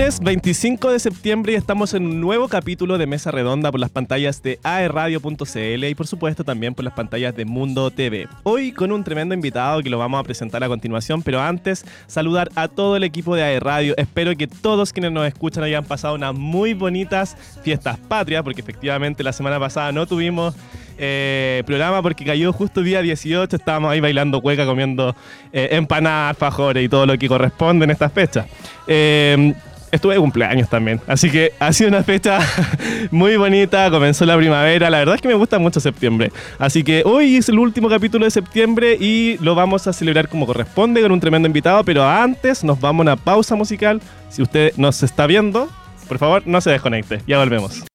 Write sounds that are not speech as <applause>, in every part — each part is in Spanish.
Lunes 25 de septiembre y estamos en un nuevo capítulo de Mesa Redonda por las pantallas de aerradio.cl y por supuesto también por las pantallas de Mundo TV. Hoy con un tremendo invitado que lo vamos a presentar a continuación, pero antes saludar a todo el equipo de aerradio. Espero que todos quienes nos escuchan hayan pasado unas muy bonitas fiestas patrias, porque efectivamente la semana pasada no tuvimos eh, programa porque cayó justo día 18, estábamos ahí bailando cueca, comiendo eh, empanadas, fajores y todo lo que corresponde en estas fechas. Eh, estuve de cumpleaños también. Así que ha sido una fecha <laughs> muy bonita. Comenzó la primavera. La verdad es que me gusta mucho septiembre. Así que hoy es el último capítulo de septiembre y lo vamos a celebrar como corresponde con un tremendo invitado. Pero antes nos vamos a una pausa musical. Si usted nos está viendo, por favor no se desconecte. Ya volvemos.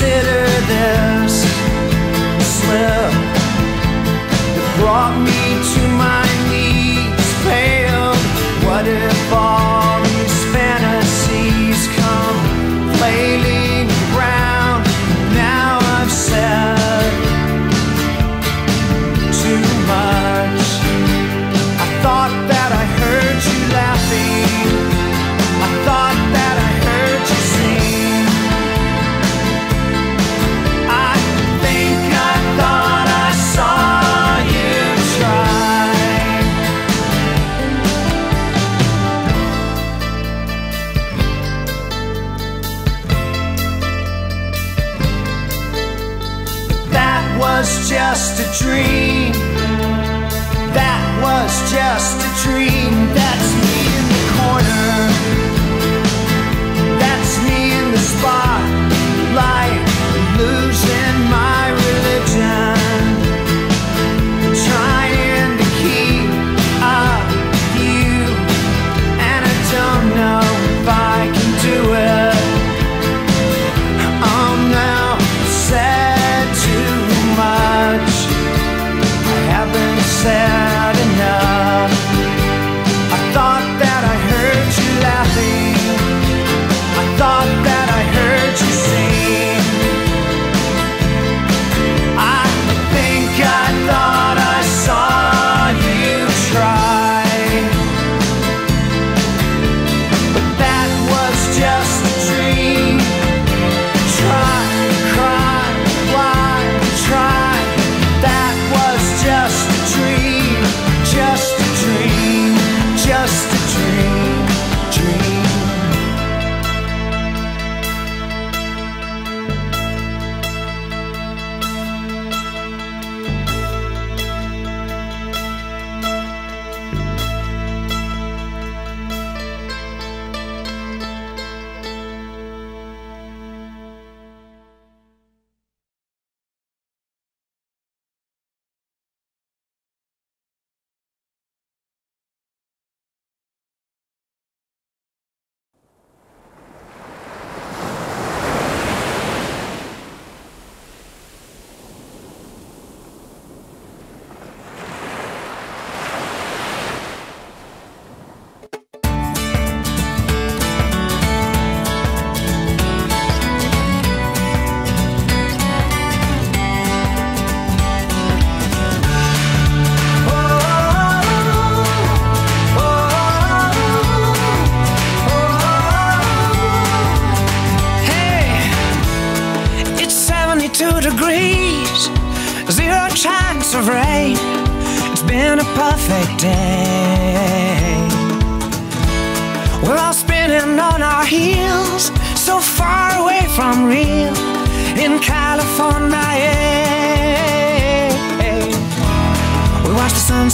Consider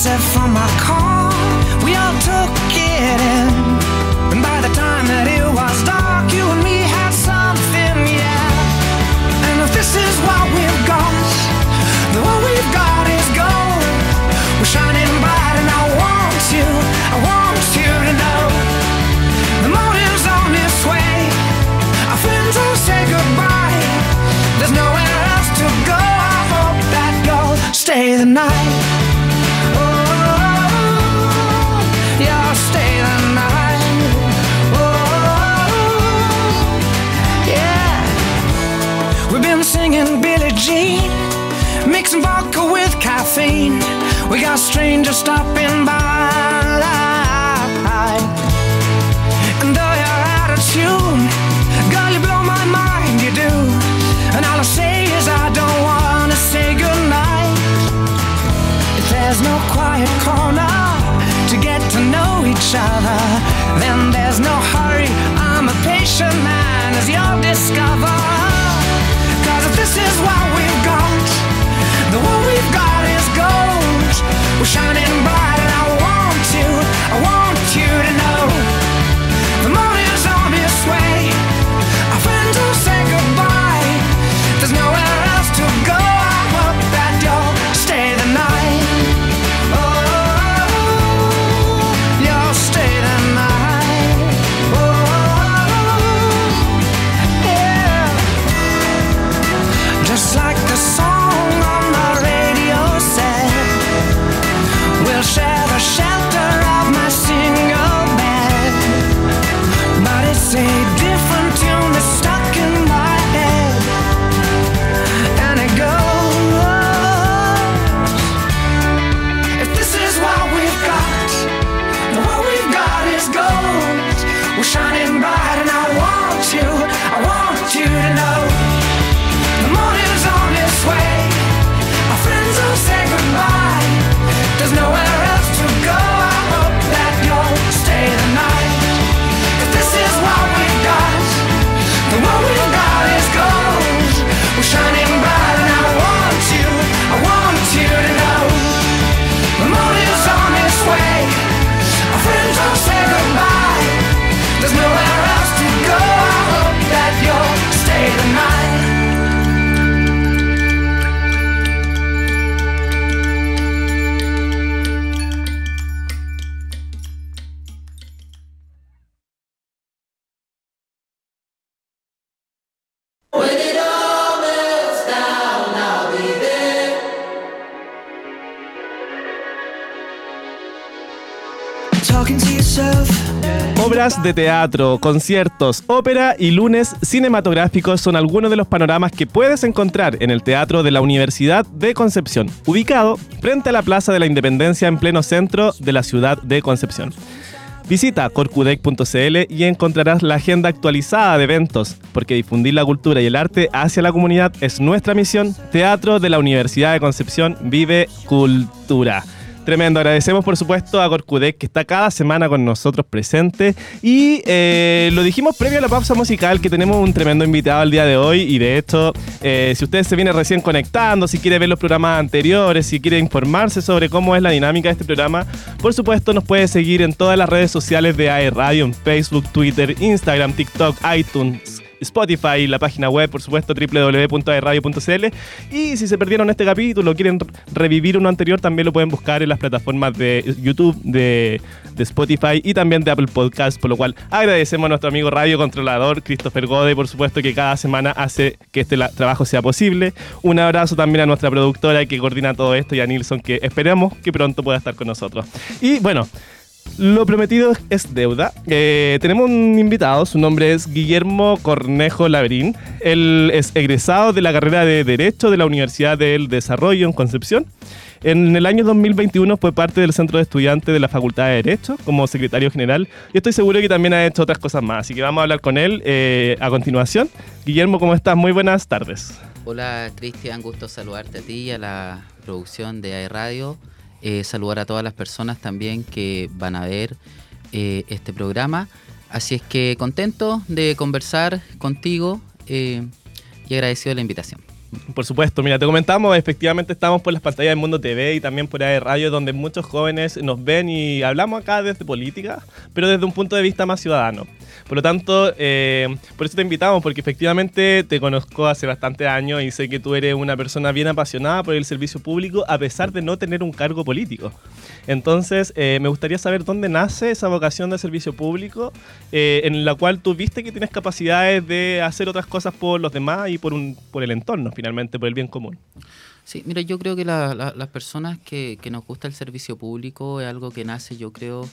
sunset from our car, we all took it in. And by the time that it was dark, you and me had something, yeah. And if this is what we've got, then what we've got is gold. We're shining bright, and I want you, I want you to know. The morning's on its way. Our friends will say goodbye. There's nowhere else to go. I hope that you'll stay the night. Mixing vodka with caffeine. We got strangers stopping by. And though you're out of tune, girl, you blow my mind, you do. And all I say is I don't wanna say goodnight. If there's no quiet corner to get to know each other, then there's no hurry. I'm a patient man, as you'll discover. Shining bright, De teatro, conciertos, ópera y lunes cinematográficos son algunos de los panoramas que puedes encontrar en el Teatro de la Universidad de Concepción, ubicado frente a la Plaza de la Independencia en pleno centro de la ciudad de Concepción. Visita corcudec.cl y encontrarás la agenda actualizada de eventos, porque difundir la cultura y el arte hacia la comunidad es nuestra misión. Teatro de la Universidad de Concepción vive cultura. Tremendo, agradecemos por supuesto a Corcudec que está cada semana con nosotros presente y eh, lo dijimos previo a la pausa musical que tenemos un tremendo invitado el día de hoy y de hecho eh, si usted se viene recién conectando, si quiere ver los programas anteriores, si quiere informarse sobre cómo es la dinámica de este programa, por supuesto nos puede seguir en todas las redes sociales de AE Radio, en Facebook, Twitter, Instagram, TikTok, iTunes. Spotify, la página web, por supuesto, www.aerradio.cl. Y si se perdieron este capítulo, quieren revivir uno anterior, también lo pueden buscar en las plataformas de YouTube, de, de Spotify y también de Apple Podcast. Por lo cual agradecemos a nuestro amigo radio controlador, Christopher Gode, por supuesto, que cada semana hace que este trabajo sea posible. Un abrazo también a nuestra productora que coordina todo esto y a Nilsson, que esperamos que pronto pueda estar con nosotros. Y bueno. Lo prometido es deuda. Eh, tenemos un invitado, su nombre es Guillermo Cornejo Labrín. Él es egresado de la carrera de Derecho de la Universidad del Desarrollo en Concepción. En el año 2021 fue parte del centro de estudiantes de la Facultad de Derecho como secretario general y estoy seguro que también ha hecho otras cosas más. Así que vamos a hablar con él eh, a continuación. Guillermo, ¿cómo estás? Muy buenas tardes. Hola Cristian, gusto saludarte a ti y a la producción de AE Radio. Eh, saludar a todas las personas también que van a ver eh, este programa. Así es que contento de conversar contigo eh, y agradecido de la invitación. Por supuesto, mira, te comentamos, efectivamente estamos por las pantallas del Mundo TV y también por AE Radio, donde muchos jóvenes nos ven y hablamos acá desde política, pero desde un punto de vista más ciudadano. Por lo tanto, eh, por eso te invitamos, porque efectivamente te conozco hace bastante años y sé que tú eres una persona bien apasionada por el servicio público, a pesar de no tener un cargo político. Entonces, eh, me gustaría saber dónde nace esa vocación de servicio público, eh, en la cual tú viste que tienes capacidades de hacer otras cosas por los demás y por, un, por el entorno, finalmente, por el bien común. Sí, mira, yo creo que la- la- las personas que, que nos gusta el servicio público es algo que nace, yo creo,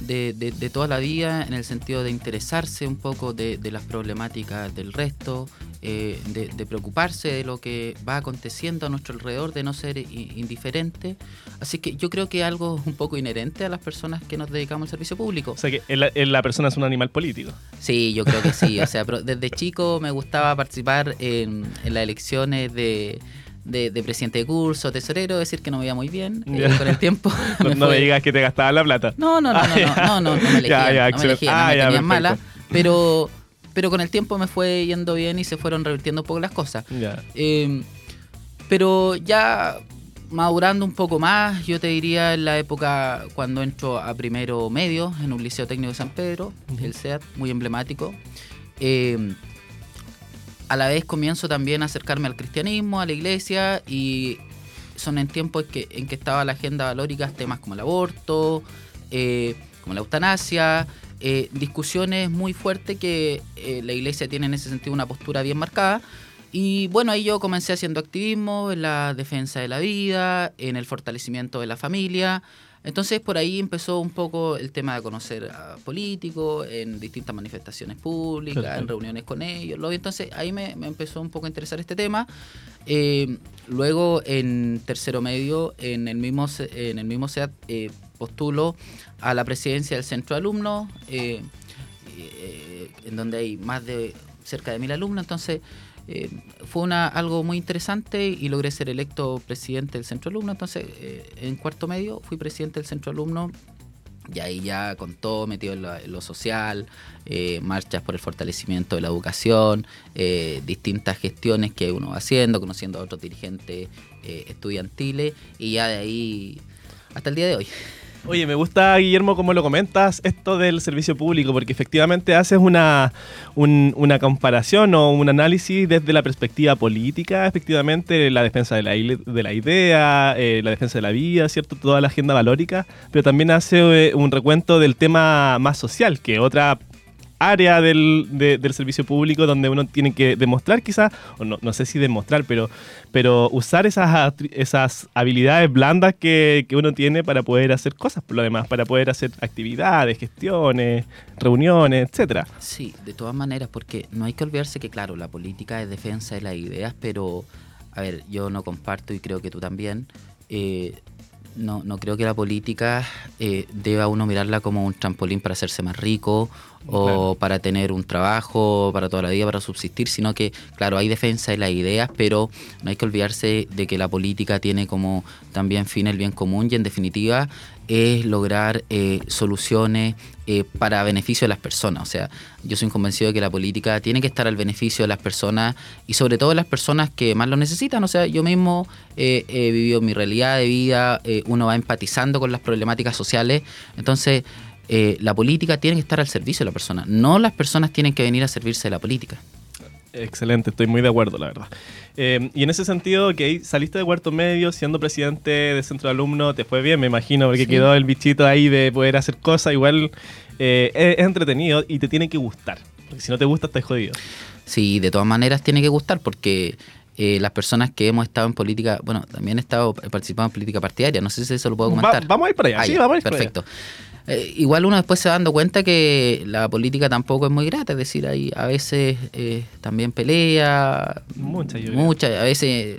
de, de- de toda la vida, en el sentido de interesarse un poco de, de las problemáticas del resto, eh, de, preocuparse de lo que va aconteciendo a nuestro alrededor, de no ser indiferente. Así que yo creo que es algo un poco inherente a las personas que nos dedicamos al servicio público. O sea que la persona es un animal político. Sí, yo creo que sí. O sea, pero desde chico me gustaba participar en, en las elecciones de, de, de presidente de curso, tesorero, decir que no me iba muy bien. eh, con el tiempo. No, <laughs> <laughs> me no me digas que te gastaban la plata. No, no, no, no, no, no, no, no me <laughs> elegían, Ya, ya, no me elegían, no Ah, me ya, tenían mala, pero, pero con el tiempo me fue yendo bien y se fueron revirtiendo un poco las cosas. Eh, pero ya madurando un poco más, yo te diría en la época cuando entro a primero medio en un liceo técnico de San Pedro, el SEAT, muy emblemático. Eh, a la vez comienzo también a acercarme al cristianismo, a la iglesia y son en tiempos que, en que estaba la agenda valórica temas como el aborto, eh, como la eutanasia, eh, discusiones muy fuertes que eh, la iglesia tiene en ese sentido una postura bien marcada. Y bueno, ahí yo comencé haciendo activismo en la defensa de la vida, en el fortalecimiento de la familia. Entonces por ahí empezó un poco el tema de conocer a políticos en distintas manifestaciones públicas, en reuniones con ellos. Luego, Entonces ahí me, me empezó un poco a interesar este tema. Eh, luego en tercero medio, en el mismo, en el mismo SEAT, eh, postulo a la presidencia del centro de alumnos, eh, eh, en donde hay más de cerca de mil alumnos. Entonces eh, fue una, algo muy interesante y logré ser electo presidente del centro de alumnos. Entonces eh, en cuarto medio fui presidente del centro de alumnos. Y ahí ya con todo metido en lo, social, eh, marchas por el fortalecimiento de la educación, eh, distintas gestiones que uno va haciendo, conociendo a otros dirigentes estudiantiles y ya de ahí hasta el día de hoy. Oye, me gusta, Guillermo, cómo lo comentas, esto del servicio público, porque efectivamente haces una, un- una comparación o un análisis desde la perspectiva política, efectivamente, la defensa de la, de la idea, eh, la defensa de la vida, ¿cierto? Toda la agenda valórica, pero también hace eh, un recuento del tema más social, que otra área del, de- del servicio público donde uno tiene que demostrar quizás, o no, no sé si demostrar, pero, pero usar esas, esas habilidades blandas que, que uno tiene para poder hacer cosas por lo demás, para poder hacer actividades, gestiones, reuniones, etcétera. Sí, de todas maneras, porque no hay que olvidarse que, claro, la política es defensa de las ideas, pero, a ver, yo no comparto y creo que tú también. eh, no, no creo que la política eh, deba uno mirarla como un trampolín para hacerse más rico o Claro. para tener un trabajo para toda la vida, para subsistir, sino que, claro, hay defensa de las ideas, pero no hay que olvidarse de que la política tiene como también fin el bien común y en definitiva es lograr eh, soluciones eh, para beneficio de las personas. O sea, yo soy convencido de que la política tiene que estar al beneficio de las personas y sobre todo de las personas que más lo necesitan. O sea, yo mismo eh, he vivido mi realidad de vida, eh, uno va empatizando con las problemáticas sociales. Entonces, eh, la política tiene que estar al servicio de la persona, no las personas tienen que venir a servirse de la política. Excelente, estoy muy de acuerdo, la verdad. Eh, y en ese sentido, que saliste de cuarto medio siendo presidente de centro de alumnos, te fue bien, me imagino, porque Sí. quedó el bichito ahí de poder hacer cosas. Igual eh, es, es entretenido y te tiene que gustar. Porque si no te gusta, estás jodido. Sí, de todas maneras tiene que gustar porque eh, las personas que hemos estado en política, bueno, también he estado he participado en política partidaria, no sé si eso lo puedo Va- comentar. vamos a ir para allá, Ah, sí, vamos a ir para Perfecto. Eh, igual uno después se va dando cuenta que la política tampoco es muy grata, es decir, hay a veces eh, también pelea, Mucha, yo creo. mucha, a veces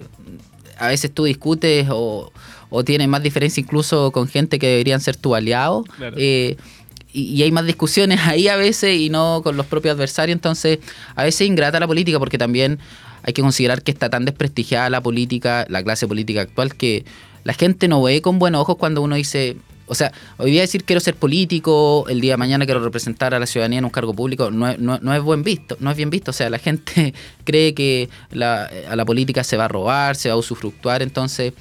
a veces tú discutes o, o tienes más diferencia incluso con gente que deberían ser tu aliado. Claro. Eh, y, y hay más discusiones <laughs> ahí a veces y no con los propios adversarios. Entonces, a veces es ingrata la política porque también hay que considerar que está tan desprestigiada la política, la clase política actual, que la gente no ve con buenos ojos cuando uno dice. O sea, hoy día decir quiero ser político, el día de mañana quiero representar a la ciudadanía en un cargo público, no no, no es buen visto, no es bien visto. O sea, la gente <laughs> cree que la, a la política se va a robar, se va a usufructuar, entonces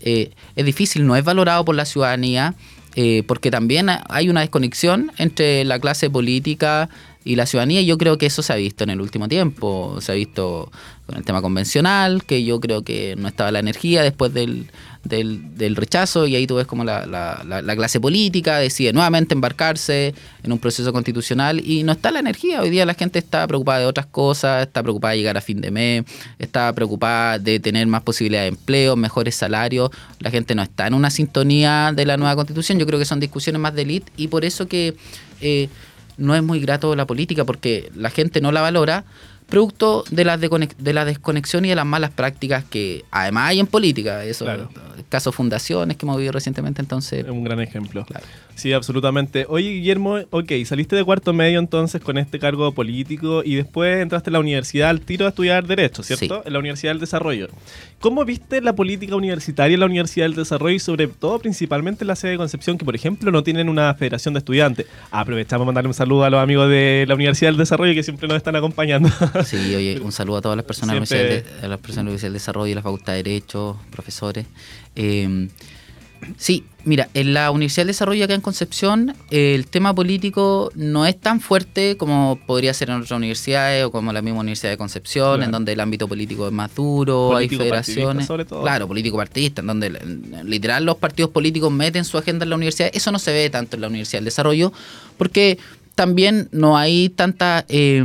eh, es difícil, no es valorado por la ciudadanía, eh, porque también hay una desconexión entre la clase política y la ciudadanía, y yo creo que eso se ha visto en el último tiempo. Se ha visto el tema convencional, que yo creo que no estaba la energía después del, del, del rechazo, y ahí tú ves como la, la- la- la clase política decide nuevamente embarcarse en un proceso constitucional, y no está la energía. Hoy día la gente está preocupada de otras cosas, está preocupada de llegar a fin de mes, está preocupada de tener más posibilidades de empleo, mejores salarios. La gente no está en una sintonía de la nueva constitución. Yo creo que son discusiones más de élite, y por eso que... eh, no es muy grato la política porque la gente no la valora, producto de la, de la desconexión y de las malas prácticas que además hay en política. Eso, Claro. caso fundaciones que hemos vivido recientemente, entonces... Es un gran ejemplo. Claro. Sí, absolutamente. Oye, Guillermo, ok, saliste de cuarto medio entonces con este cargo político y después entraste a la universidad al tiro a estudiar Derecho, ¿cierto? Sí. En la Universidad del Desarrollo. ¿Cómo viste la política universitaria en la Universidad del Desarrollo y sobre todo principalmente en la sede de Concepción, que por ejemplo no tienen una federación de estudiantes? Aprovechamos para mandarle un saludo a los amigos de la Universidad del Desarrollo que siempre nos están acompañando. <laughs> Sí, oye, un saludo a todas las personas, Siempre- de- a las personas de la Universidad del Desarrollo y la Facultad de Derecho, profesores. Eh, sí, mira, en la Universidad del Desarrollo acá en Concepción, el tema político no es tan fuerte como podría ser en otras universidades o como la misma Universidad de Concepción, Claro. en donde el ámbito político es más duro, hay Político federaciones. sobre todo. Claro, político partidista, en donde literal los partidos políticos meten su agenda en la universidad. Eso no se ve tanto en la Universidad del Desarrollo, porque también no hay tanta. eh,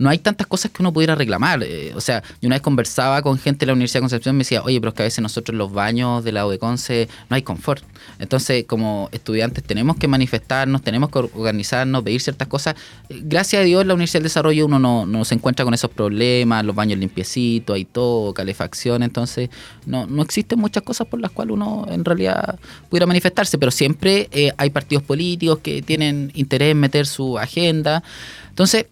no hay tantas cosas que uno pudiera reclamar. eh, o sea, yo una vez conversaba con gente de la Universidad de Concepción y me decía, oye, pero es que a veces nosotros en los baños de la U de Conce no hay confort. Entonces, como estudiantes tenemos que manifestarnos, tenemos que or- organizarnos, pedir ciertas cosas. Gracias a Dios la Universidad del Desarrollo uno no, no se encuentra con esos problemas, los baños limpiecitos, hay todo, calefacción, entonces no, no existen muchas cosas por las cuales uno en realidad pudiera manifestarse, pero siempre eh, hay partidos políticos que tienen interés en meter su agenda. Entonces,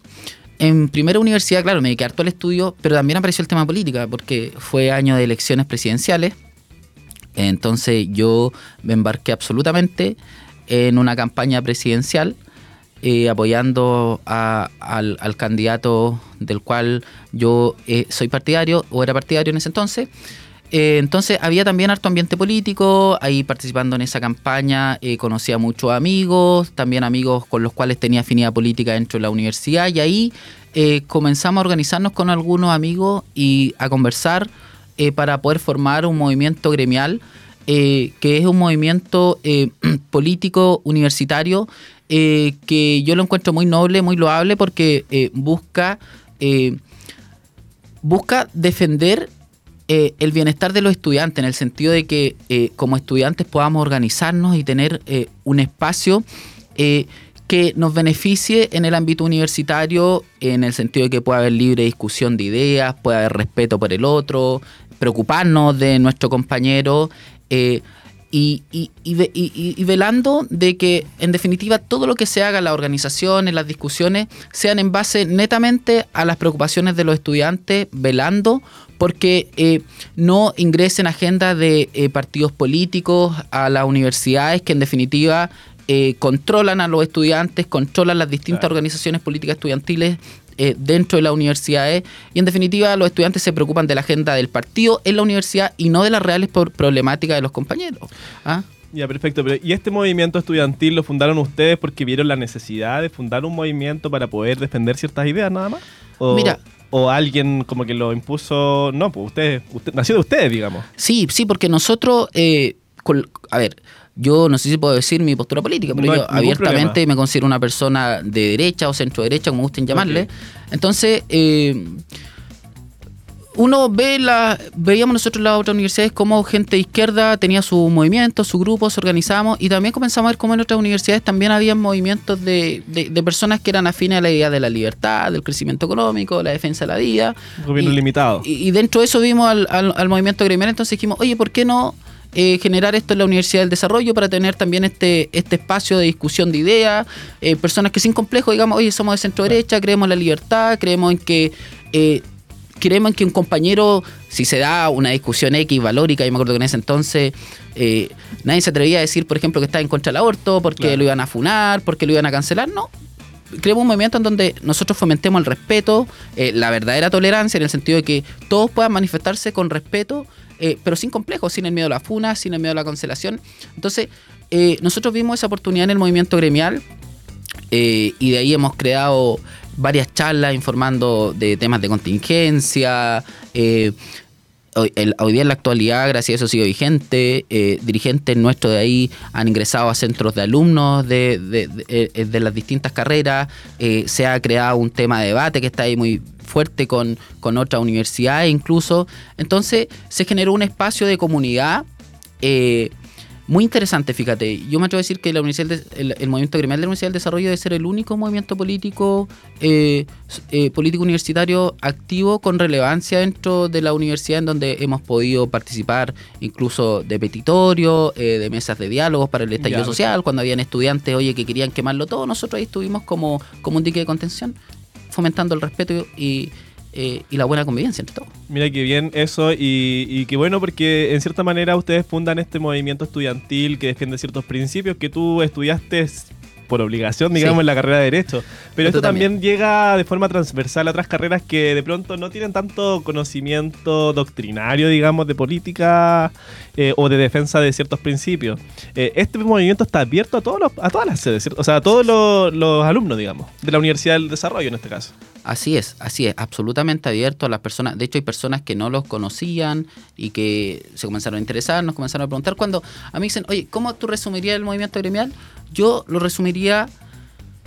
en primera universidad, claro, me dediqué harto al estudio, pero también apareció el tema política, porque fue año de elecciones presidenciales. Entonces yo me embarqué absolutamente en una campaña presidencial eh, apoyando a- al, candidato del cual yo eh, soy partidario o era partidario en ese entonces. Eh, entonces había también harto ambiente político, ahí participando en esa campaña eh, conocía muchos amigos, también amigos con los cuales tenía afinidad política dentro de la universidad y ahí eh, comenzamos a organizarnos con algunos amigos y a conversar eh, para poder formar un movimiento gremial que es un movimiento <clears throat> político universitario que yo lo encuentro muy noble, muy loable porque busca busca defender eh, el bienestar de los estudiantes en el sentido de que eh, como estudiantes podamos organizarnos y tener eh, un espacio eh, que nos beneficie en el ámbito universitario, en el sentido de que pueda haber libre discusión de ideas, pueda haber respeto por el otro, preocuparnos de nuestro compañero. Y, y- y y- velando de que, en definitiva, todo lo que se haga, las organizaciones, las discusiones, sean en base netamente a las preocupaciones de los estudiantes, velando porque eh, no ingresen agendas de eh, partidos políticos a las universidades que, en definitiva, eh, controlan a los estudiantes, controlan las distintas Claro. organizaciones políticas estudiantiles eh, dentro de las universidades y en definitiva los estudiantes se preocupan de la agenda del partido en la universidad y no de las reales problemáticas de los compañeros. ¿Ah? Ya, perfecto. Pero, ¿Y este movimiento estudiantil lo fundaron ustedes porque vieron la necesidad de fundar un movimiento para poder defender ciertas ideas nada más? ¿O, Mira. ¿O alguien como que lo impuso? No, pues ustedes, usted, nació de ustedes, digamos. Sí, sí, porque nosotros, eh, a ver, yo no sé si puedo decir mi postura política, pero No yo abiertamente problema. me considero una persona de derecha o centro derecha, como gusten llamarle. Entonces, eh, uno ve la, veíamos nosotros las otras universidades como gente de izquierda tenía su movimiento, su grupo, se organizamos y también comenzamos a ver cómo en otras universidades también había movimientos de, de- de personas que eran afines a la idea de la libertad, del crecimiento económico, la defensa de la vida. Un gobierno Y- limitado. y, y dentro de eso vimos al, al- al movimiento gremial, entonces dijimos, oye, ¿por qué no eh, generar esto en la Universidad del Desarrollo para tener también este, este espacio de discusión de ideas, eh, personas que sin complejo digamos, oye, somos de centro derecha, creemos en la libertad, creemos en que... Eh, creemos en que un compañero, si se da una discusión X valórica, yo me acuerdo que en ese entonces eh, nadie se atrevía a decir, por ejemplo, que está en contra del aborto, porque Claro. lo iban a funar, porque lo iban a cancelar, no. Creemos un movimiento en donde nosotros fomentemos el respeto, eh, la verdadera tolerancia, en el sentido de que todos puedan manifestarse con respeto, eh, pero sin complejos, sin el miedo a la funa, sin el miedo a la cancelación. Entonces, eh, nosotros vimos esa oportunidad en el movimiento gremial eh, y de ahí hemos creado varias charlas informando de temas de contingencia. hoy, día en la actualidad, gracias a eso sigue vigente. dirigentes nuestros de ahí han ingresado a centros de alumnos de, las distintas carreras. se ha creado un tema de debate que está ahí muy fuerte con, con otras universidades incluso. Entonces se generó un espacio de comunidad. eh, muy interesante, fíjate. Yo me atrevo a decir que la Universidad del- el, el movimiento gremial de la Universidad del Desarrollo debe ser el único movimiento político, eh, eh, político universitario activo con relevancia dentro de la universidad en donde hemos podido participar incluso de petitorios, eh, de mesas de diálogos para el estallido Ya. social, cuando habían estudiantes, oye, que querían quemarlo todo, nosotros ahí estuvimos como, como un dique de contención, fomentando el respeto y, eh, y la buena convivencia entre todos. Mira qué bien eso y qué bueno porque en cierta manera ustedes fundan este movimiento estudiantil que defiende ciertos principios que tú estudiaste por obligación, digamos, Sí. en la carrera de Derecho. Pero Esto esto también. llega de forma transversal a otras carreras que de pronto no tienen tanto conocimiento doctrinario, digamos, de política eh, o de defensa de ciertos principios. Eh, este movimiento está abierto a, todos los, a todas las sedes, ¿cierto? o sea, a todos los, los alumnos, digamos, de la Universidad del Desarrollo en este caso. Así es, así es, absolutamente abierto a las personas. De hecho, hay personas que no los conocían y que se comenzaron a interesar, nos comenzaron a preguntar. Cuando a mí dicen, oye, ¿cómo tú resumirías el movimiento gremial? Yo lo resumiría,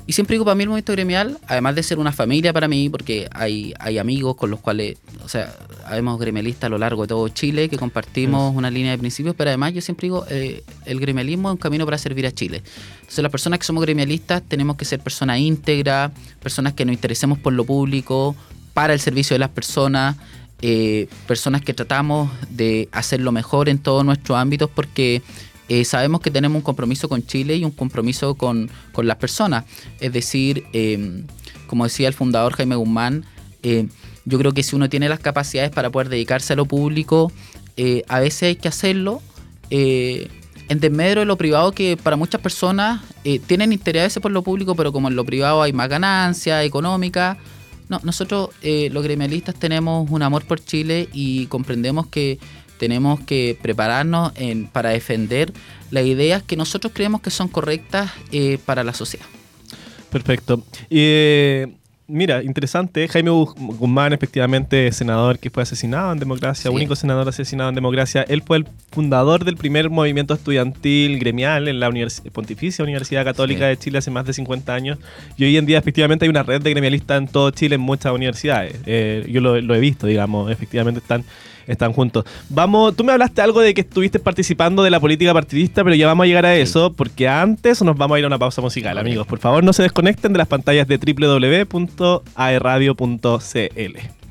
y siempre digo para mí el movimiento gremial, además de ser una familia para mí, porque hay, hay amigos con los cuales, o sea, habemos gremialistas a lo largo de todo Chile que compartimos una línea de principios, pero además yo siempre digo, eh, el gremialismo es un camino para servir a Chile. Entonces las personas que somos gremialistas tenemos que ser personas íntegras, personas que nos interesemos por lo público, para el servicio de las personas, eh, personas que tratamos de hacerlo mejor en todos nuestros ámbitos porque eh, sabemos que tenemos un compromiso con Chile y un compromiso con, con las personas. Es decir, eh, como decía el fundador Jaime Guzmán, eh, yo creo que si uno tiene las capacidades para poder dedicarse a lo público, eh, a veces hay que hacerlo. en desmedro de lo privado que para muchas personas tienen interés por lo público, pero como en lo privado hay más ganancia económica, no, nosotros los gremialistas tenemos un amor por Chile y comprendemos que tenemos que prepararnos en- para defender las ideas que nosotros creemos que son correctas eh, para la sociedad. Perfecto. Eh, mira, interesante. Jaime Gu- Guzmán, efectivamente, senador que fue asesinado en democracia, Sí. único senador asesinado en democracia. Él fue el fundador del primer movimiento estudiantil gremial en la Univers- Pontificia Universidad Católica Sí. de Chile hace más de 50 años. Y hoy en día, efectivamente, hay una red de gremialistas en todo Chile, en muchas universidades. Eh, yo lo, lo he visto, digamos, efectivamente están están juntos. Vamos, tú me hablaste algo de que estuviste participando de la política partidista, pero ya vamos a llegar a eso, porque antes nos vamos a ir a una pausa musical, amigos. Por favor, no se desconecten de las pantallas de www.aerradio.cl.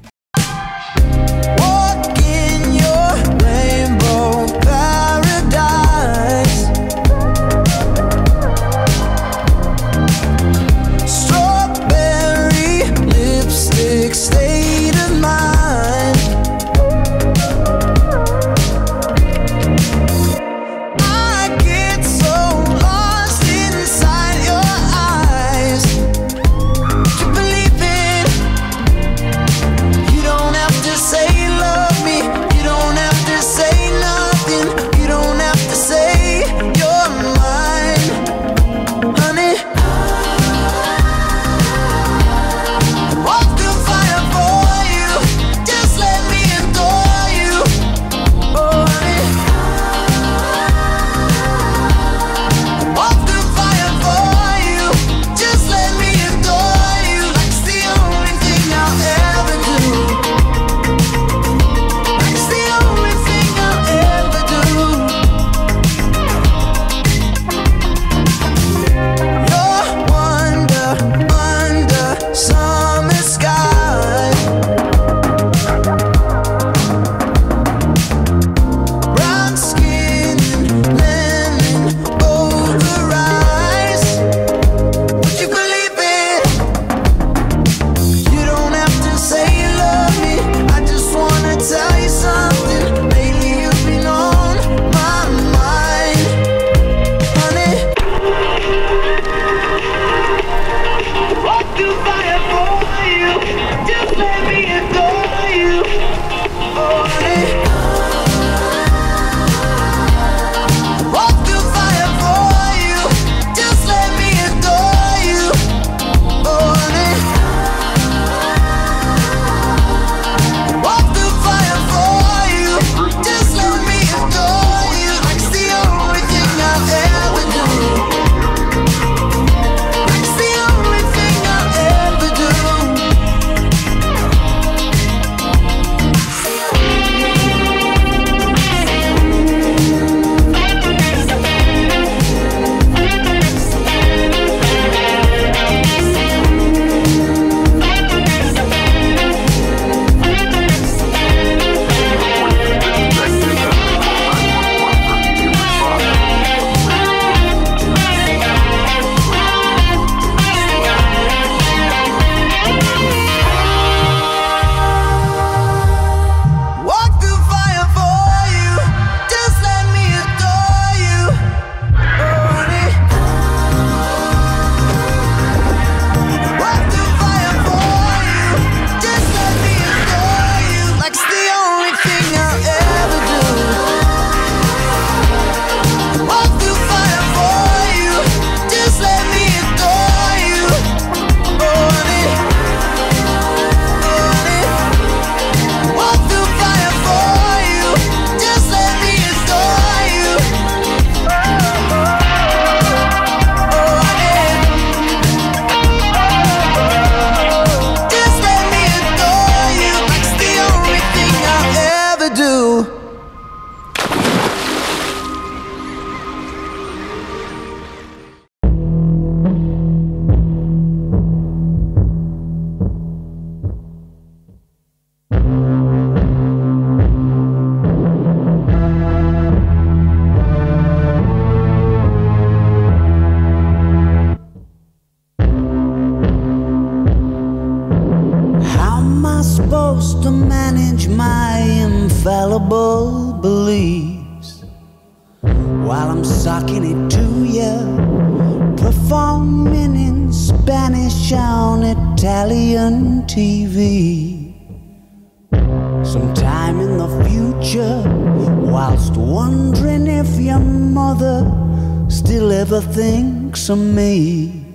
thinks of me.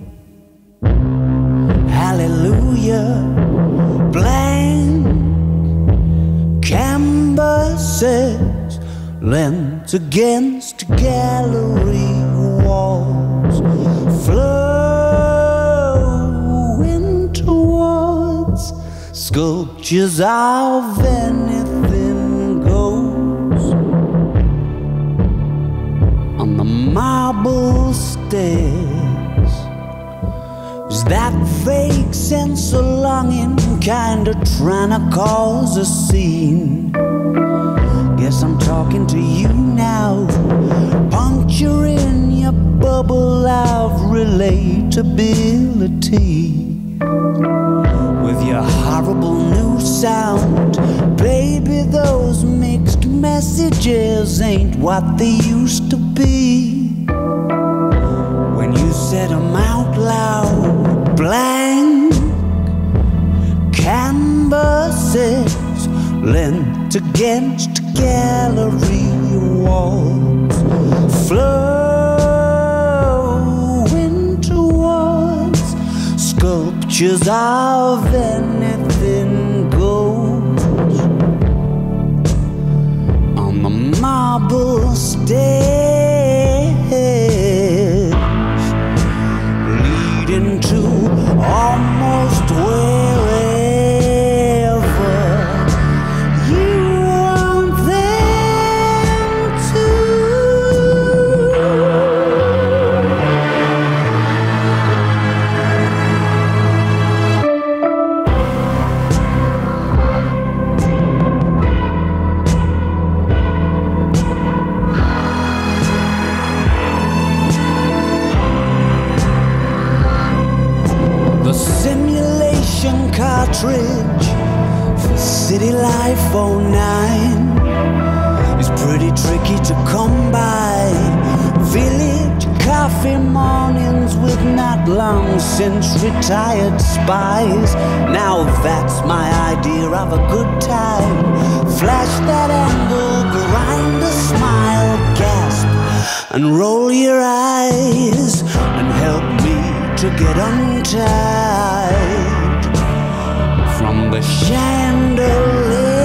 Hallelujah, blank canvases lent against gallery walls, flowing towards sculptures of anything marble stairs. Is that fake sense of longing kinda trying to cause a scene? Guess I'm talking to you now, puncturing your bubble of relatability with your horrible new sound. Baby, those mixed messages ain't what they used to be. Said them out loud, blank canvases lent against gallery walls, flowing towards sculptures of anything goes. On the marble stairs away 509 is pretty tricky to come by. Village coffee mornings with not long since retired spies. Now that's my idea of a good time. Flash that angle, grind a smile, gasp, and roll your eyes and help me to get untied from the chandelier.